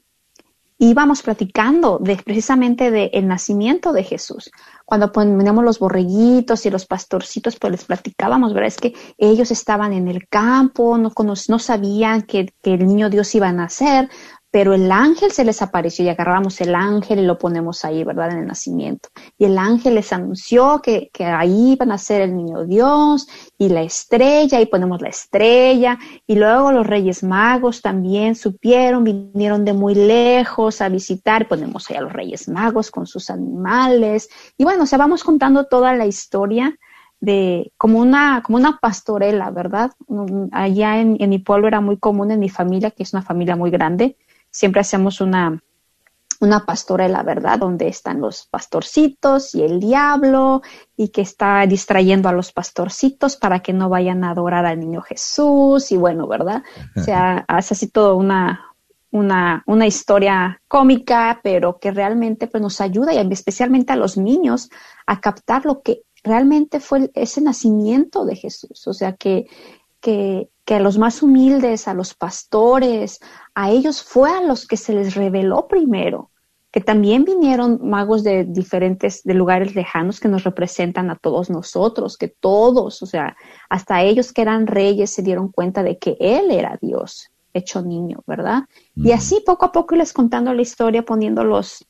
íbamos platicando de, precisamente del el nacimiento de Jesús. Cuando poníamos los borreguitos y los pastorcitos, pues les platicábamos, ¿verdad? Es que ellos estaban en el campo, no, no sabían que, que el niño Dios iba a nacer, pero el ángel se les apareció y agarramos el ángel y lo ponemos ahí, ¿verdad? En el nacimiento. Y el ángel les anunció que, que ahí iban a ser el niño Dios y la estrella y ponemos la estrella. Y luego los reyes magos también supieron, vinieron de muy lejos a visitar, ponemos ahí a los reyes magos con sus animales. Y bueno, o sea, vamos contando toda la historia de como una, como una pastorela, ¿verdad? Allá en, en mi pueblo era muy común en mi familia, que es una familia muy grande, siempre hacemos una, una pastorela, ¿verdad? Donde están los pastorcitos y el diablo y que está distrayendo a los pastorcitos para que no vayan a adorar al niño Jesús y bueno, ¿verdad? O sea, hace así todo una, una, una historia cómica, pero que realmente pues, nos ayuda y especialmente a los niños a captar lo que realmente fue ese nacimiento de Jesús. O sea, que, que, que a los más humildes, a los pastores, a ellos fue a los que se les reveló primero, que también vinieron magos de diferentes, de lugares lejanos que nos representan a todos nosotros, que todos, o sea, hasta ellos que eran reyes se dieron cuenta de que Él era Dios hecho niño, ¿verdad? Y así poco a poco les contando la historia, poniendo los,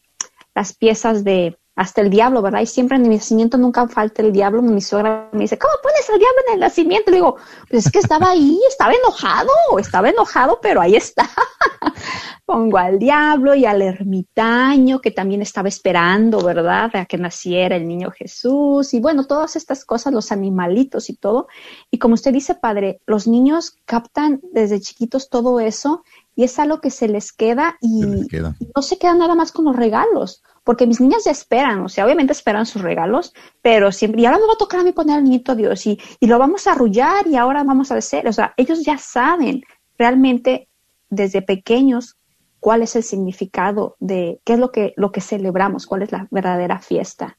las piezas de, hasta el diablo, ¿verdad? Y siempre en mi nacimiento nunca falta el diablo. Mi suegra me dice, ¿cómo pones el diablo en el nacimiento? Le digo, pues es que estaba ahí, estaba enojado, estaba enojado, pero ahí está. Pongo al diablo y al ermitaño que también estaba esperando, ¿verdad? A que naciera el niño Jesús. Y bueno, todas estas cosas, los animalitos y todo. Y como usted dice, padre, los niños captan desde chiquitos todo eso y es algo que se les queda y, no se queda nada más con los regalos, porque mis niñas ya esperan, o sea, obviamente esperan sus regalos, pero siempre, y ahora me va a tocar a mí poner al niñito Dios y, y lo vamos a arrullar y ahora vamos a hacer, o sea, ellos ya saben realmente desde pequeños cuál es el significado de qué es lo que, lo que celebramos, cuál es la verdadera fiesta.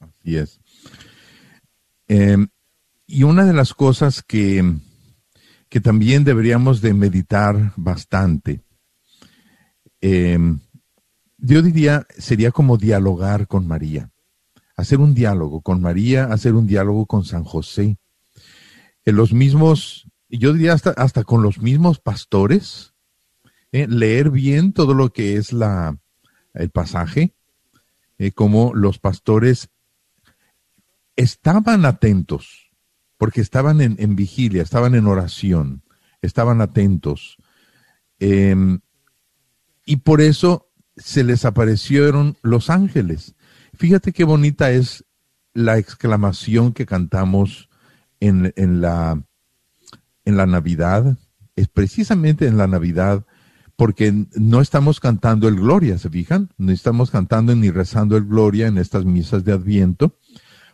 Así es. Em, y una de las cosas que que también deberíamos de meditar bastante. Em, yo diría, sería como dialogar con María, hacer un diálogo con María, hacer un diálogo con San José. En los mismos, yo diría hasta, hasta con los mismos pastores, eh, leer bien todo lo que es la, el pasaje, eh, como los pastores estaban atentos porque estaban en, vigilia, estaban en oración, estaban atentos. Em, y por eso se les aparecieron los ángeles. Fíjate qué bonita es la exclamación que cantamos en, la, en la Navidad, es precisamente en la Navidad, porque no estamos cantando el Gloria, ¿se fijan? No estamos cantando ni rezando el Gloria en estas misas de Adviento,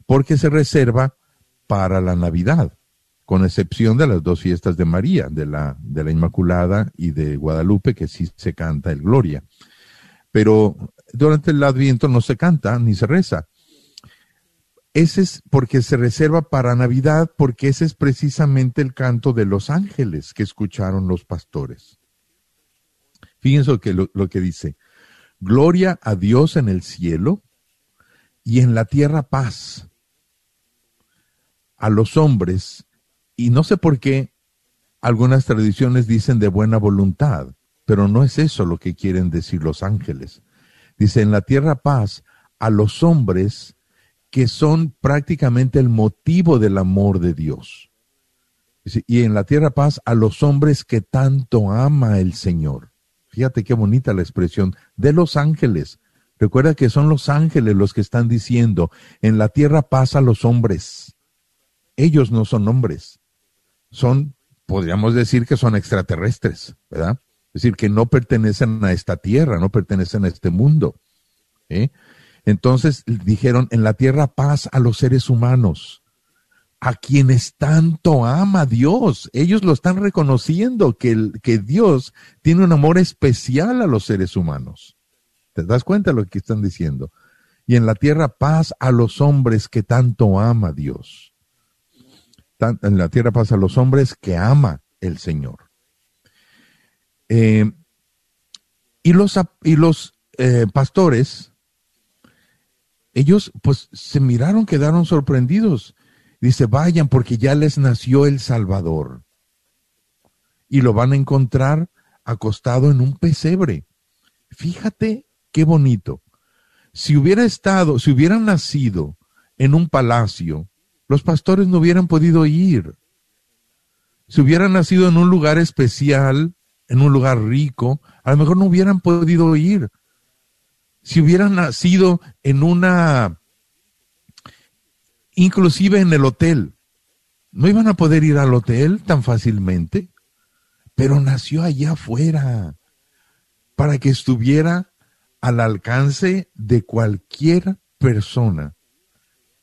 porque se reserva para la Navidad, con excepción de las dos fiestas de María, de la, de la Inmaculada y de Guadalupe, que sí se canta el Gloria. Pero durante el Adviento no se canta ni se reza. Ese es porque se reserva para Navidad, porque ese es precisamente el canto de los ángeles que escucharon los pastores. Fíjense que, lo, lo que dice, gloria a Dios en el cielo y en la tierra paz a los hombres, y no sé por qué algunas tradiciones dicen de buena voluntad, pero no es eso lo que quieren decir los ángeles. Dice, en la tierra paz a los hombres que son prácticamente el motivo del amor de Dios. y en la tierra paz a los hombres que tanto ama el Señor. Fíjate qué bonita la expresión de los ángeles. Recuerda que son los ángeles los que están diciendo, en la tierra paz a los hombres ellos no son hombres, son, podríamos decir que son extraterrestres, ¿verdad? Es decir, que no pertenecen a esta tierra, no pertenecen a este mundo. ¿eh? Entonces dijeron, en la tierra paz a los seres humanos, a quienes tanto ama Dios. Ellos lo están reconociendo, que, que Dios tiene un amor especial a los seres humanos. ¿Te das cuenta de lo que están diciendo? Y en la tierra paz a los hombres que tanto ama Dios. En la tierra paz a los hombres que ama el Señor. Eh, y los, y los eh, pastores, ellos pues se miraron, quedaron sorprendidos. Dice, vayan porque ya les nació el Salvador. Y lo van a encontrar acostado en un pesebre. Fíjate qué bonito. Si hubiera estado, si hubieran nacido en un palacio, los pastores no hubieran podido ir. Si hubieran nacido en un lugar especial, en un lugar rico, a lo mejor no hubieran podido ir. Si hubieran nacido en una, inclusive en el hotel, no iban a poder ir al hotel tan fácilmente, pero nació allá afuera para que estuviera al alcance de cualquier persona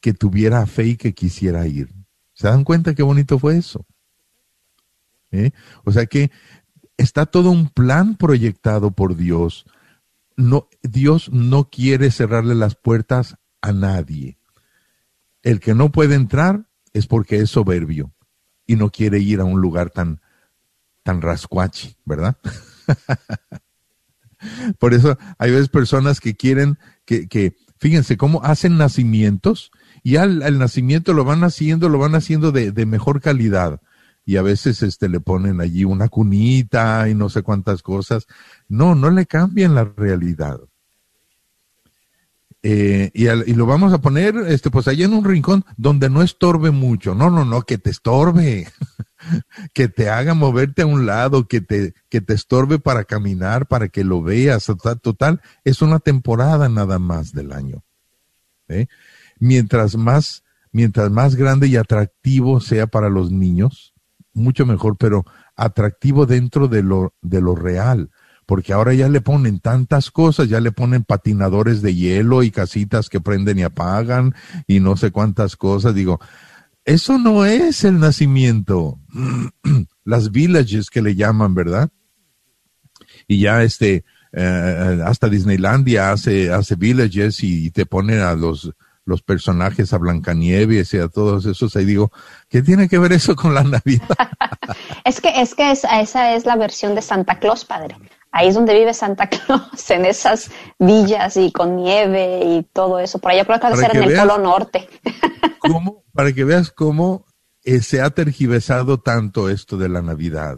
que tuviera fe y que quisiera ir. ¿Se dan cuenta qué bonito fue eso? ¿Eh? O sea que está todo un plan proyectado por Dios. No, Dios no quiere cerrarle las puertas a nadie. El que no puede entrar es porque es soberbio y no quiere ir a un lugar tan, tan rascuachi, ¿verdad? Por eso hay veces personas que quieren que, que fíjense cómo hacen nacimientos y al, nacimiento lo van haciendo, lo van haciendo de, mejor calidad. Y a veces este, le ponen allí una cunita y no sé cuántas cosas. No, no le cambian la realidad. Eh, y, al- y lo vamos a poner este, pues allí en un rincón donde no estorbe mucho. No, no, no, que te estorbe. que te haga moverte a un lado, que te, que te estorbe para caminar, para que lo veas. Total, total, es una temporada nada más del año. ¿eh? Mientras más, mientras más grande y atractivo sea para los niños, mucho mejor, pero atractivo dentro de lo, de lo real. Porque ahora ya le ponen tantas cosas, ya le ponen patinadores de hielo y casitas que prenden y apagan y no sé cuántas cosas. Digo, eso no es el nacimiento. Las villages que le llaman, ¿verdad? Y ya este, eh, hasta Disneylandia hace, hace villages y te ponen a los, los personajes a Blancanieves y a todos esos. Ahí digo, ¿qué tiene que ver eso con la Navidad? Es que, es que es- esa es la versión de Santa Claus, padre. Ahí es donde vive Santa Claus, en esas villas y con nieve y todo eso. Por allá creo que ha de Para ser en el. Polo Norte. ¿Cómo? Para que veas cómo eh, se ha tergiversado tanto esto de la Navidad.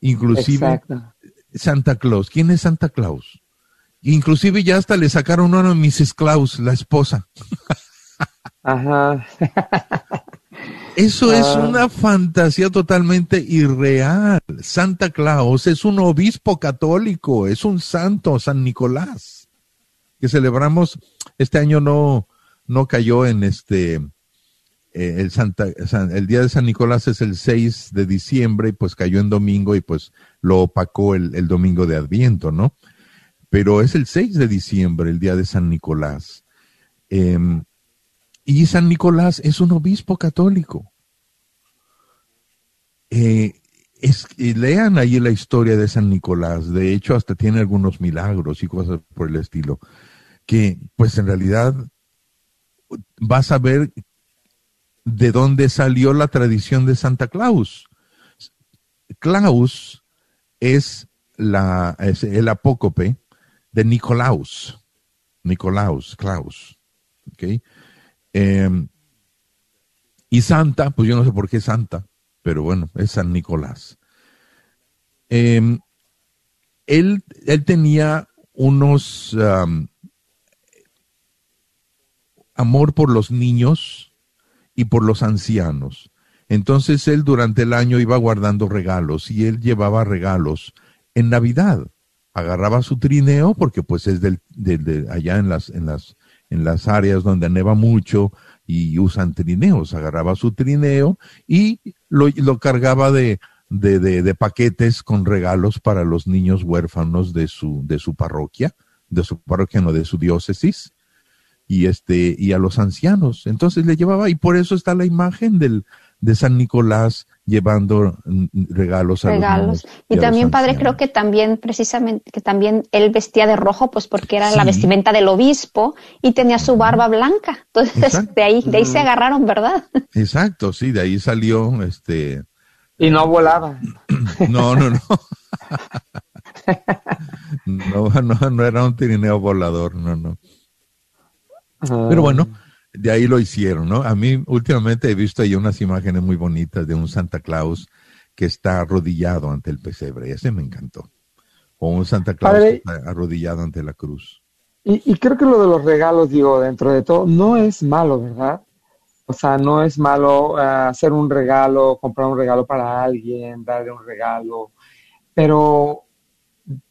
Inclusive Exacto. Santa Claus. ¿Quién es Santa Claus? Inclusive ya hasta le sacaron uno a Mrs. Claus, la esposa. Ajá. Eso es Ah. una fantasía totalmente irreal. Santa Claus es un obispo católico, es un santo, San Nicolás, que celebramos este año no no cayó en este eh, el Santa San- el día de San Nicolás es el 6 de diciembre y pues cayó en domingo y pues lo opacó el, el domingo de Adviento, ¿no? Pero es el 6 de diciembre, el día de San Nicolás. Em, y San Nicolás es un obispo católico. Eh, y lean ahí la historia de San Nicolás. De hecho, hasta tiene algunos milagros y cosas por el estilo. Que, pues en realidad, vas a ver de dónde salió la tradición de Santa Claus. Claus es, la, es el apócope de Nicolaus. Nicolaus, Claus. ¿ok? Eh, y Santa, pues yo no sé por qué Santa, pero bueno, es San Nicolás. Eh, él, él tenía unos um, amor por los niños y por los ancianos. Entonces él durante el año iba guardando regalos y él llevaba regalos en Navidad. Agarraba su trineo porque pues es del, de allá en las, en las, en las áreas donde neva mucho y usan trineos. Agarraba su trineo y lo, lo cargaba de, de, de, de paquetes con regalos para los niños huérfanos de su, de su parroquia, de su parroquia, no de su diócesis. y este y a los ancianos. Entonces le llevaba y por eso está la imagen del de San Nicolás llevando mm, regalos a regalos. los niños y los también, padre, creo que también, precisamente, que también él vestía de rojo, pues porque era la vestimenta del obispo y tenía su barba blanca. Entonces, Exacto. de ahí, de ahí se agarraron, ¿verdad? Exacto, sí, de ahí salió este Y no volaba. no, no, no. No, no, no era un trineo volador, no, no. Pero bueno, de ahí lo hicieron, ¿no? A mí últimamente he visto ahí unas imágenes muy bonitas de un Santa Claus que está arrodillado ante el pesebre. Ese me encantó. O un Santa Claus Padre. que está arrodillado ante la cruz. Y, y creo que lo de los regalos, digo, dentro de todo, no es malo, ¿verdad? O sea, no es malo ah, hacer un regalo, comprar un regalo para alguien, darle un regalo, pero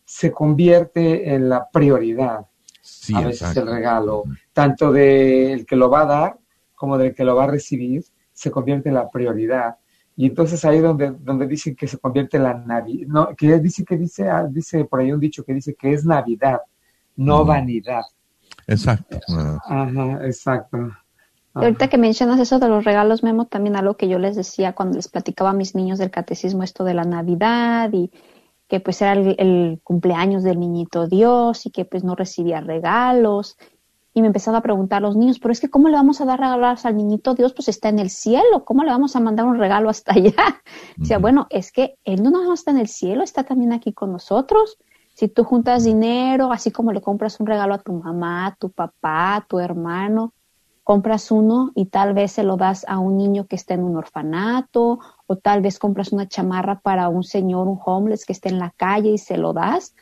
se convierte en la prioridad Sí, a veces exacto. el regalo, tanto del que lo va a dar como del que lo va a recibir, se convierte en la prioridad. Y entonces ahí donde, donde dicen que se convierte en la Navidad, no, que dice que dice, ah, dice por ahí un dicho que dice que es Navidad, no vanidad. Exacto. Ah, Ajá, exacto. Ahorita que mencionas eso de los regalos, Memo, también algo que yo les decía cuando les platicaba a mis niños del catecismo, esto de la Navidad y que pues era el, el cumpleaños del niñito Dios y que pues no recibía regalos. Y me empezaban a preguntar a los niños, pero es que ¿cómo le vamos a dar regalos al niñito Dios? Pues está en el cielo, ¿cómo le vamos a mandar un regalo hasta allá? O sea, bueno, es que Él no más está en el cielo, está también aquí con nosotros. Si tú juntas dinero, así como le compras un regalo a tu mamá, a tu papá, a tu hermano, compras uno y tal vez se lo das a un niño que está en un orfanato o tal vez compras una chamarra para un señor, un homeless que esté en la calle y se lo das.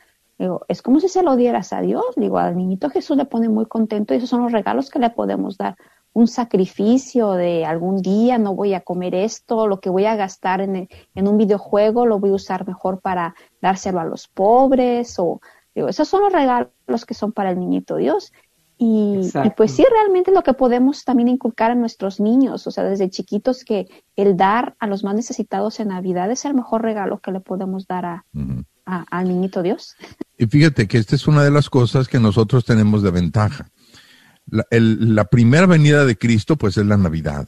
Es como si se lo dieras a Dios. Digo, al niñito Jesús le pone muy contento y esos son los regalos que le podemos dar. Un sacrificio de algún día no voy a comer esto, lo que voy a gastar en, en un videojuego lo voy a usar mejor para dárselo a los pobres o digo, esos son los regalos que son para el niñito Dios. Y, pues sí, realmente lo que podemos también inculcar a nuestros niños, o sea, desde chiquitos, que el dar a los más necesitados en Navidad es el mejor regalo que le podemos dar a, a- al niñito Dios. Y fíjate que esta es una de las cosas que nosotros tenemos de ventaja. La, el- la primera venida de Cristo, pues es la Navidad.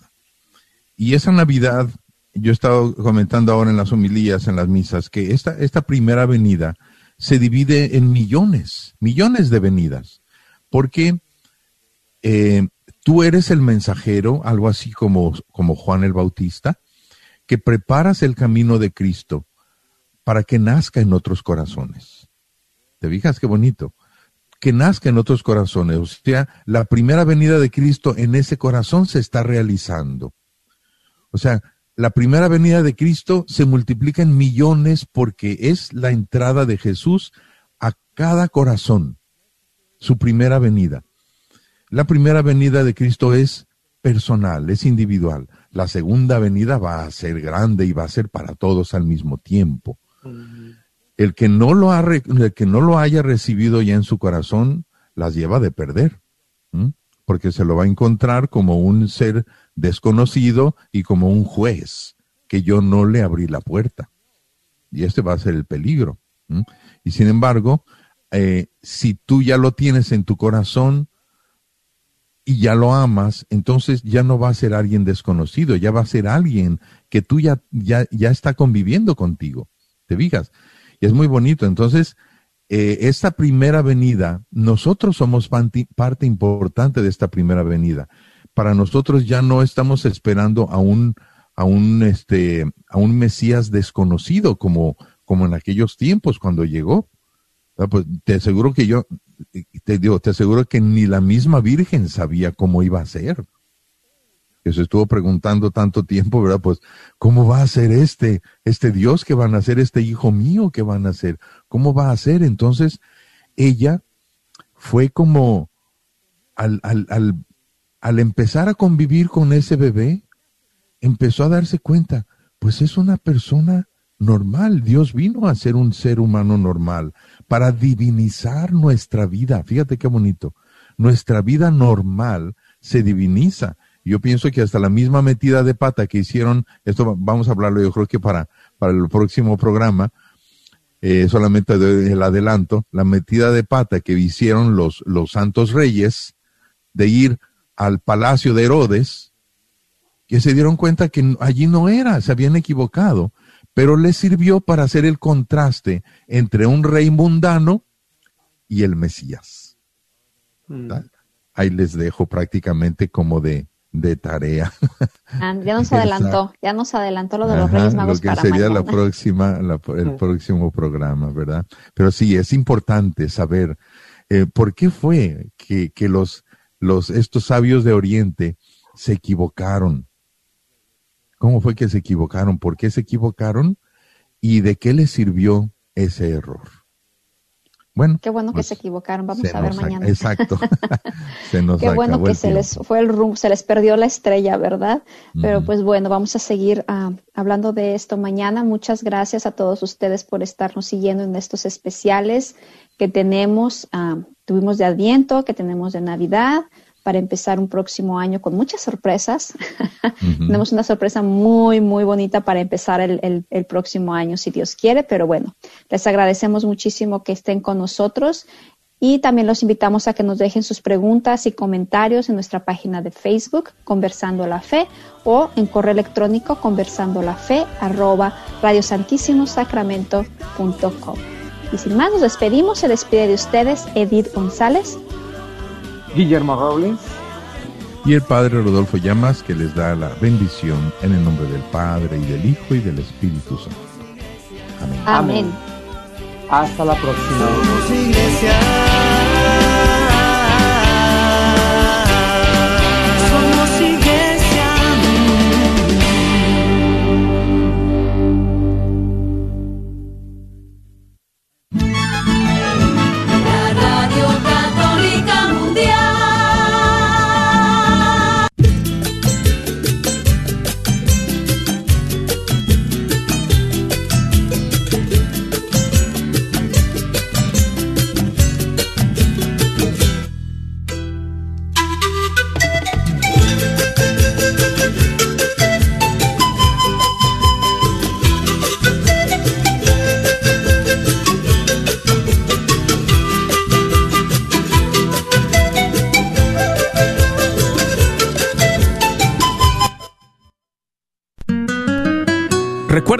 Y esa Navidad, yo he estado comentando ahora en las homilías, en las misas, que esta, esta primera venida se divide en millones, millones de venidas. Porque eh, tú eres el mensajero, algo así como, como Juan el Bautista, que preparas el camino de Cristo para que nazca en otros corazones. ¿Te fijas qué bonito? Que nazca en otros corazones. O sea, la primera venida de Cristo en ese corazón se está realizando. O sea, la primera venida de Cristo se multiplica en millones porque es la entrada de Jesús a cada corazón. Su primera venida. La primera venida de Cristo es personal, es individual. La segunda venida va a ser grande y va a ser para todos al mismo tiempo. El que no lo, ha el que no lo haya recibido ya en su corazón, las lleva de perder, ¿m? porque se lo va a encontrar como un ser desconocido y como un juez, que yo no le abrí la puerta. Y este va a ser el peligro. ¿m? Y sin embargo, eh, si tú ya lo tienes en tu corazón y ya lo amas, entonces ya no va a ser alguien desconocido, ya va a ser alguien que tú ya, ya, ya está conviviendo contigo. ¿Te fijas? Y es muy bonito. Entonces, eh, esta primera venida, nosotros somos parte, importante de esta primera venida. Para nosotros ya no estamos esperando a un, a un, este, a un Mesías desconocido como, como en aquellos tiempos cuando llegó. Ah, Pues te aseguro que yo, te digo, te aseguro que ni la misma Virgen sabía cómo iba a ser. Que se estuvo preguntando tanto tiempo, ¿verdad? Pues, ¿cómo va a ser este, este Dios que van a ser, este hijo mío que van a ser? ¿Cómo va a ser? Entonces, ella fue como al, al, al, al empezar a convivir con ese bebé, empezó a darse cuenta, pues es una persona normal. Dios vino a ser un ser humano normal para divinizar nuestra vida. Fíjate qué bonito. Nuestra vida normal se diviniza. Yo pienso que hasta la misma metida de pata que hicieron, esto vamos a hablarlo yo creo que para, para el próximo programa, eh, solamente el adelanto, la metida de pata que hicieron los, los santos reyes de ir al palacio de Herodes, que se dieron cuenta que allí no era, se habían equivocado, pero les sirvió para hacer el contraste entre un rey mundano y el Mesías. Mm. Ahí les dejo prácticamente como de, de tarea. Ah, Ya nos adelantó, ya nos adelantó lo de los Ajá, Reyes Magos lo que para sería la próxima, la- el próximo programa, ¿verdad? Pero sí, es importante saber eh, por qué fue que, que los, los, estos sabios de Oriente se equivocaron. ¿Cómo fue que se equivocaron? ¿Por qué se equivocaron? ¿Y de qué les sirvió ese error? Bueno, Qué bueno que pues, se equivocaron, vamos se a ver mañana. Exacto. se nos Qué bueno que se tiempo. les fue el rumbo, se les perdió la estrella, ¿verdad? Pero pues bueno, vamos a seguir ah, hablando de esto mañana. Muchas gracias a todos ustedes por estarnos siguiendo en estos especiales que tenemos, ah, tuvimos de Adviento, que tenemos de Navidad, para empezar un próximo año con muchas sorpresas. Tenemos una sorpresa muy, muy bonita para empezar el, el- el próximo año, si Dios quiere. Pero bueno, les agradecemos muchísimo que estén con nosotros y también los invitamos a que nos dejen sus preguntas y comentarios en nuestra página de Facebook, Conversando la Fe, o en correo electrónico, conversando la fe, arroba radiosantísimosacramento.com. Y sin más, nos despedimos. Se despide de ustedes Edith González. Guillermo Robles. Y el Padre Rodolfo Llamas que les da la bendición en el nombre del Padre y del Hijo y del Espíritu Santo. Amén. Amén. Hasta la próxima.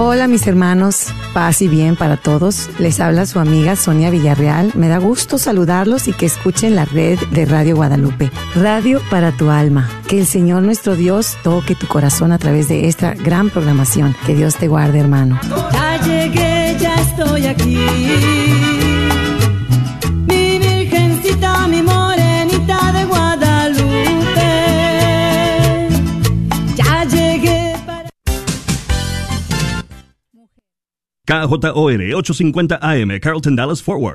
Hola mis hermanos, paz y bien para todos. Les habla su amiga Sonia Villarreal. Me da gusto saludarlos y que escuchen la red de Radio Guadalupe. Radio para tu alma. Que el Señor nuestro Dios toque tu corazón a través de esta gran programación. Que Dios te guarde hermano. Ya llegué, ya estoy aquí. KJOR 850 AM, Carlton Dallas Forward.